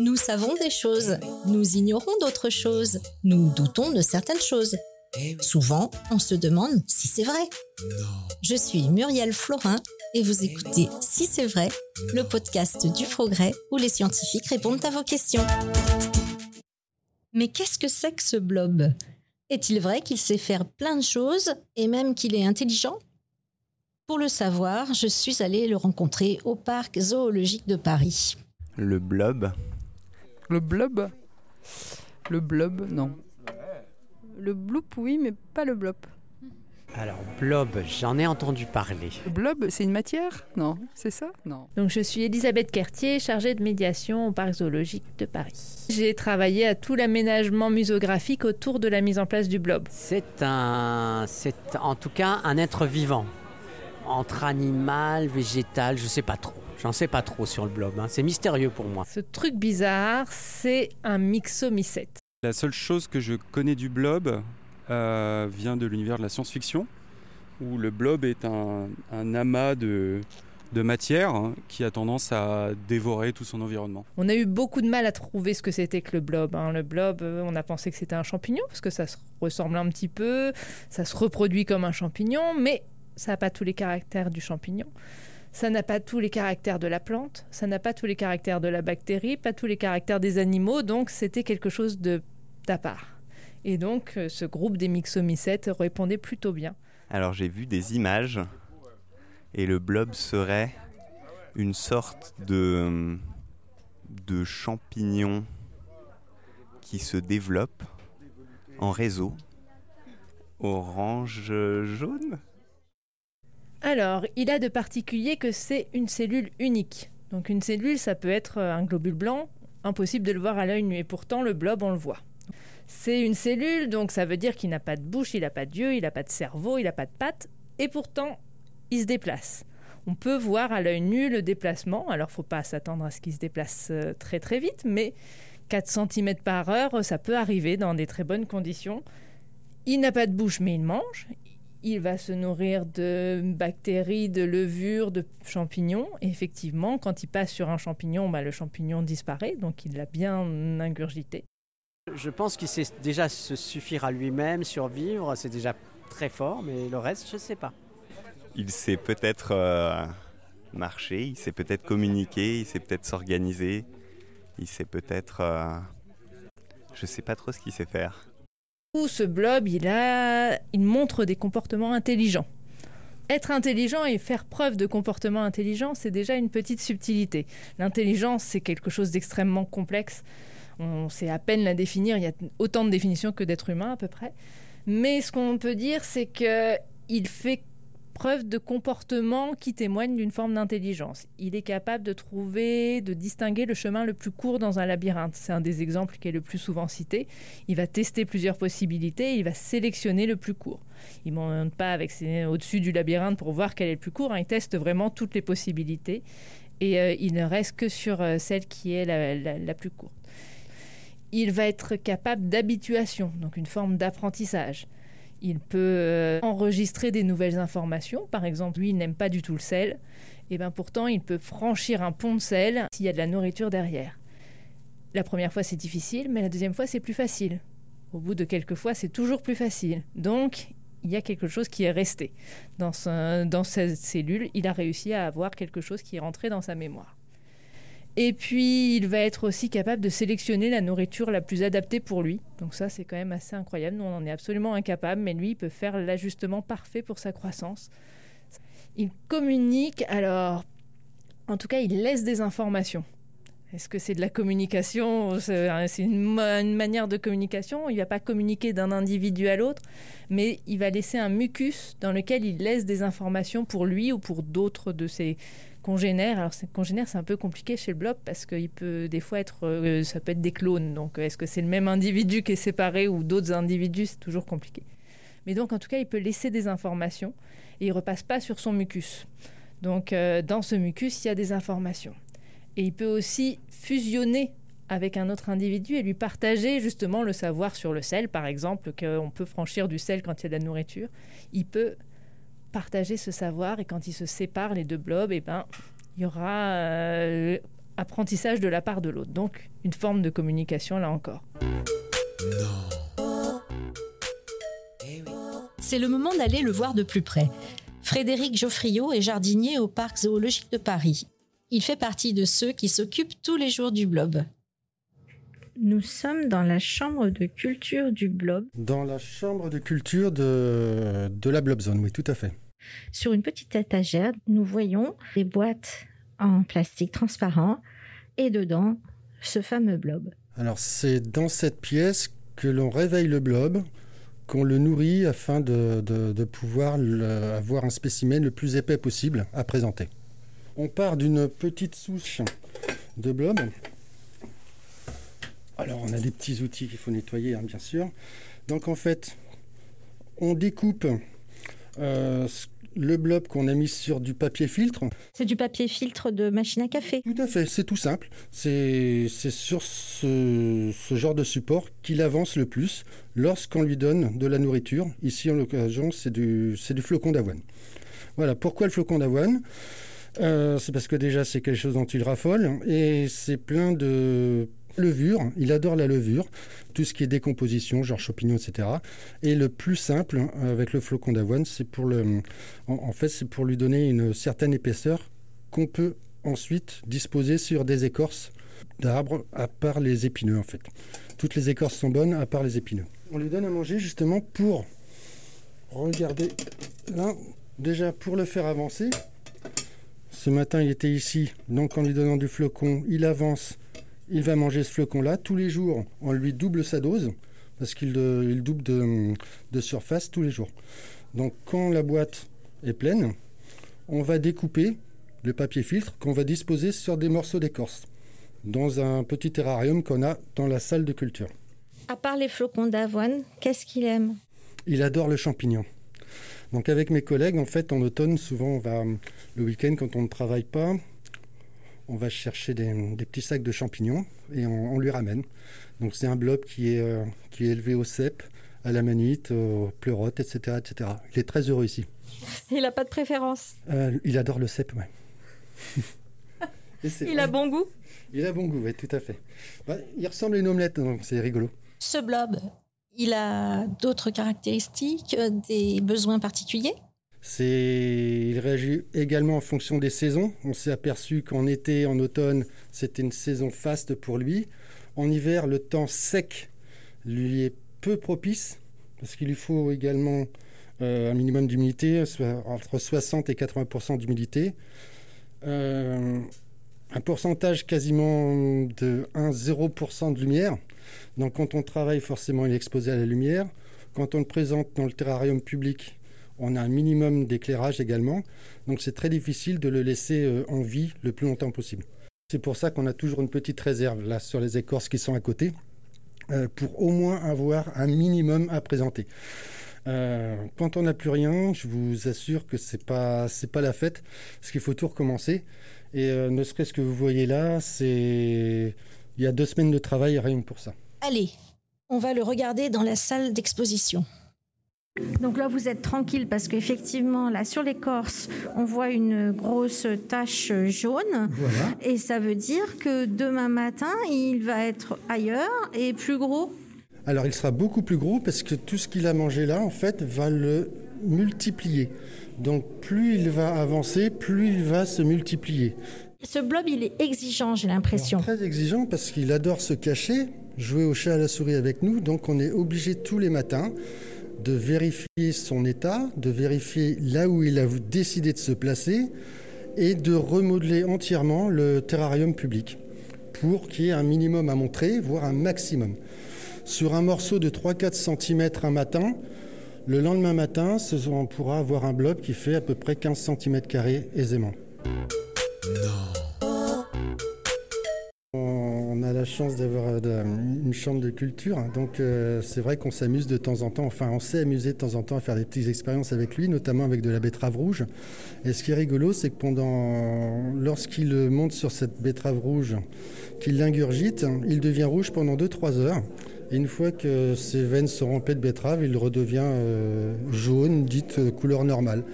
Nous savons des choses, nous ignorons d'autres choses, nous doutons de certaines choses. Souvent, on se demande si c'est vrai. Je suis Muriel Florin et vous écoutez Si c'est vrai, le podcast du progrès où les scientifiques répondent à vos questions. Mais qu'est-ce que c'est que ce blob? Est-il vrai qu'il sait faire plein de choses et même qu'il est intelligent? Pour le savoir, je suis allée le rencontrer au parc zoologique de Paris. Le blob Le blob? Le blob, non. Le bloop, oui, mais pas le blop. Alors, blob, j'en ai entendu parler. Le blob, c'est une matière? Non, c'est ça? Non. Donc, je suis Elisabeth Cartier, chargée de médiation au Parc zoologique de Paris. J'ai travaillé à tout l'aménagement musographique autour de la mise en place du blob. C'est un. C'est en tout cas un être vivant. Entre animal, végétal, je sais pas trop. J'en sais pas trop sur le blob. hein. C'est mystérieux pour moi. Ce truc bizarre, c'est un myxomycète. La seule chose que je connais du blob euh, vient de l'univers de la science-fiction, où le blob est un, un amas de, de matière hein, qui a tendance à dévorer tout son environnement. On a eu beaucoup de mal à trouver ce que c'était que le blob. hein. Le blob, euh, on a pensé que c'était un champignon, parce que ça se ressemble un petit peu, ça se reproduit comme un champignon, mais ça n'a pas tous les caractères du champignon. Ça n'a pas tous les caractères de la plante, ça n'a pas tous les caractères de la bactérie, pas tous les caractères des animaux, donc c'était quelque chose de d'à part. Et donc, euh, ce groupe des myxomycètes répondait plutôt bien. Alors j'ai vu des images et le blob serait une sorte de, de champignon qui se développe en réseau orange jaune? Alors, il a de particulier que c'est une cellule unique. Donc une cellule, ça peut être euh, un globule blanc, impossible de le voir à l'œil nu, et pourtant le blob, on le voit. C'est une cellule, donc ça veut dire qu'il n'a pas de bouche, il n'a pas d'yeux, il n'a pas de cerveau, il n'a pas de pattes, et pourtant, il se déplace. On peut voir à l'œil nu le déplacement, alors faut pas s'attendre à ce qu'il se déplace euh, très très vite, mais 4 cm par heure, ça peut arriver dans des très bonnes conditions. Il n'a pas de bouche, mais il mange. Il va se nourrir de bactéries, de levures, de champignons. Et effectivement, quand il passe sur un champignon, bah, le champignon disparaît, donc il l'a bien ingurgité. Je pense qu'il sait déjà se suffire à lui-même, survivre, c'est déjà très fort, mais le reste, je sais pas. Il sait peut-être euh, marcher, il sait peut-être communiquer, il sait peut-être s'organiser, il sait peut-être... euh, je sais pas trop ce qu'il sait faire. Ce blob, il, a... il montre des comportements intelligents. Être intelligent et faire preuve de comportement intelligent, c'est déjà une petite subtilité. L'intelligence, c'est quelque chose d'extrêmement complexe. On sait à peine la définir. Il y a autant de définitions que d'êtres humains à peu près. Mais ce qu'on peut dire, c'est que il fait preuve de comportement qui témoigne d'une forme d'intelligence. Il est capable de trouver, de distinguer le chemin le plus court dans un labyrinthe. C'est un des exemples qui est le plus souvent cité. Il va tester plusieurs possibilités et il va sélectionner le plus court. Il ne monte pas avec ses- au-dessus du labyrinthe pour voir quel est le plus court. hein. Il teste vraiment toutes les possibilités et euh, il ne reste que sur euh, celle qui est la- la- la plus courte. Il va être capable d'habituation, donc une forme d'apprentissage. Il peut euh, enregistrer des nouvelles informations. Par exemple, lui, il n'aime pas du tout le sel. Et bien pourtant, il peut franchir un pont de sel s'il y a de la nourriture derrière. La première fois, c'est difficile, mais la deuxième fois, c'est plus facile. Au bout de quelques fois, c'est toujours plus facile. Donc, il y a quelque chose qui est resté. Dans, cette cellule, il a réussi à avoir quelque chose qui est rentré dans sa mémoire. Et puis, il va être aussi capable de sélectionner la nourriture la plus adaptée pour lui. Donc ça, c'est quand même assez incroyable. Nous, on en est absolument incapable, mais lui, il peut faire l'ajustement parfait pour sa croissance. Il communique, alors, en tout cas, il laisse des informations. Est-ce que c'est de la communication C'est une, une, manière de communication? Il ne va pas communiquer d'un individu à l'autre, mais il va laisser un mucus dans lequel il laisse des informations pour lui ou pour d'autres de ses congénères. Alors, congénères, c'est un peu compliqué chez le blob parce qu'il peut des fois être, euh, ça peut être des clones. Donc, est-ce que c'est le même individu qui est séparé ou d'autres individus C'est toujours compliqué. Mais donc, en tout cas, il peut laisser des informations et il repasse pas sur son mucus. Donc, euh, dans ce mucus, il y a des informations. Et il peut aussi fusionner avec un autre individu et lui partager justement le savoir sur le sel, par exemple, qu'on peut franchir du sel quand il y a de la nourriture. Il peut partager ce savoir et quand ils se séparent, les deux blobs, et eh ben, il y aura euh, apprentissage de la part de l'autre. Donc, une forme de communication là encore. C'est le moment d'aller le voir de plus près. Frédéric Geoffriot est jardinier au parc zoologique de Paris. Il fait partie de ceux qui s'occupent tous les jours du blob. Nous sommes dans la chambre de culture du blob. Dans la chambre de culture de, de la blob zone, oui, tout à fait. Sur une petite étagère, nous voyons des boîtes en plastique transparent et dedans ce fameux blob. Alors c'est dans cette pièce que l'on réveille le blob, qu'on le nourrit afin de, de pouvoir avoir un spécimen le plus épais possible à présenter. On part d'une petite souche de blob. Alors on a des petits outils qu'il faut nettoyer, hein, bien sûr. Donc en fait, on découpe euh, le blob qu'on a mis sur du papier filtre. C'est du papier filtre de machine à café. Tout à fait, c'est tout simple. C'est sur ce, genre de support qu'il avance le plus lorsqu'on lui donne de la nourriture. Ici, en l'occasion, c'est du, du flocon d'avoine. Voilà, pourquoi le flocon d'avoine? Euh, c'est parce que déjà c'est quelque chose dont il raffole et c'est plein de levure. Il adore la levure, tout ce qui est décomposition, genre champignons, etc. Et le plus simple avec le flocon d'avoine, c'est pour le, en, fait, c'est pour lui donner une certaine épaisseur qu'on peut ensuite disposer sur des écorces d'arbres, à part les épineux en fait. Toutes les écorces sont bonnes, à part les épineux. On lui donne à manger justement pour regarder là, déjà pour le faire avancer. Ce matin, il était ici, donc en lui donnant du flocon, il avance, il va manger ce flocon-là. Tous les jours, on lui double sa dose, parce qu'il double de, surface tous les jours. Donc quand la boîte est pleine, on va découper le papier filtre qu'on va disposer sur des morceaux d'écorce, dans un petit terrarium qu'on a dans la salle de culture. À part les flocons d'avoine, qu'est-ce qu'il aime? Il adore le champignon. Donc avec mes collègues, en fait, en automne, souvent, on va le week-end quand on ne travaille pas, on va chercher des, petits sacs de champignons et on, lui ramène. Donc c'est un blob qui est, euh, qui est élevé au cèpe, à la manite, au pleurote, etc., etc. Il est très heureux ici. Il n'a pas de préférence euh, Il adore le cèpe, oui. il a bon goût Il a bon goût, oui, tout à fait. Bah, il ressemble à une omelette, donc c'est rigolo. Ce blob, il a d'autres caractéristiques, euh, des besoins particuliers? Il réagit également en fonction des saisons. On s'est aperçu qu'en été, en automne, c'était une saison faste pour lui. En hiver, le temps sec lui est peu propice parce qu'il lui faut également euh, un minimum d'humidité, entre 60 et 80% d'humidité. Euh, un pourcentage quasiment de 1-0% de lumière. Donc quand on travaille, forcément, il est exposé à la lumière. Quand on le présente dans le terrarium public, on a un minimum d'éclairage également. Donc c'est très difficile de le laisser euh, en vie le plus longtemps possible. C'est pour ça qu'on a toujours une petite réserve là sur les écorces qui sont à côté, euh, pour au moins avoir un minimum à présenter. Euh, quand on n'a plus rien, je vous assure que c'est pas pas la fête, parce qu'il faut tout recommencer. Et ne serait-ce que vous voyez là, c'est il y a deux semaines de travail rien pour ça. Allez, on va le regarder dans la salle d'exposition. Donc là, vous êtes tranquille parce qu'effectivement, là, sur l'écorce, on voit une grosse tache jaune. Et ça veut dire que demain matin, il va être ailleurs et plus gros. Alors, il sera beaucoup plus gros parce que tout ce qu'il a mangé là, en fait, va le multiplier. Donc, plus il va avancer, plus il va se multiplier. Ce blob, il est exigeant, j'ai l'impression. Très exigeant parce qu'il adore se cacher, jouer au chat à la souris avec nous. Donc, on est obligé tous les matins de vérifier son état, de vérifier là où il a décidé de se placer et de remodeler entièrement le terrarium public pour qu'il y ait un minimum à montrer, voire un maximum. Sur un morceau de 3-4 cm un matin, le lendemain matin, on pourra avoir un blob qui fait à peu près 15 cm aisément. A la chance d'avoir euh, une chambre de culture, donc euh, c'est vrai qu'on s'amuse de temps en temps, enfin on s'est amusé de temps en temps à faire des petites expériences avec lui, notamment avec de la betterave rouge. Et ce qui est rigolo, c'est que pendant, lorsqu'il monte sur cette betterave rouge, qu'il l'ingurgite, il devient rouge pendant 2-3 heures. Et une fois que ses veines sont remplis de betterave, il redevient euh, jaune, dite couleur normale.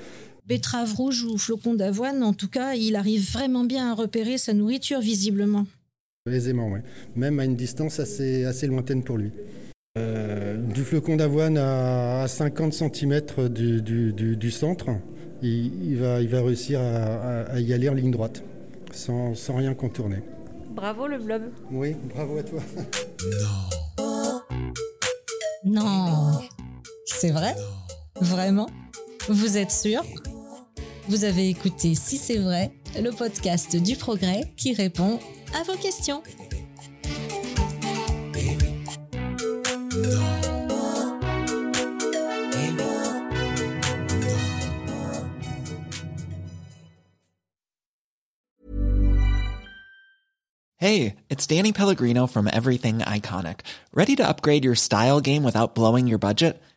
Betterave rouge ou flocon d'avoine, en tout cas, il arrive vraiment bien à repérer sa nourriture visiblement. Aisément, oui. Même à une distance assez, assez lointaine pour lui. Euh, du flocon d'avoine à 50 cm du, du, centre, il, va, il va réussir à, y aller en ligne droite, sans, sans rien contourner. Bravo le blob. Oui, bravo à toi. Non. Non. C'est vrai? Vraiment? Vous êtes sûr? Vous avez écouté Si c'est vrai, le podcast du progrès qui répond à vos questions. Hey, it's Danny Pellegrino from Everything Iconic. Ready to upgrade your style game without blowing your budget?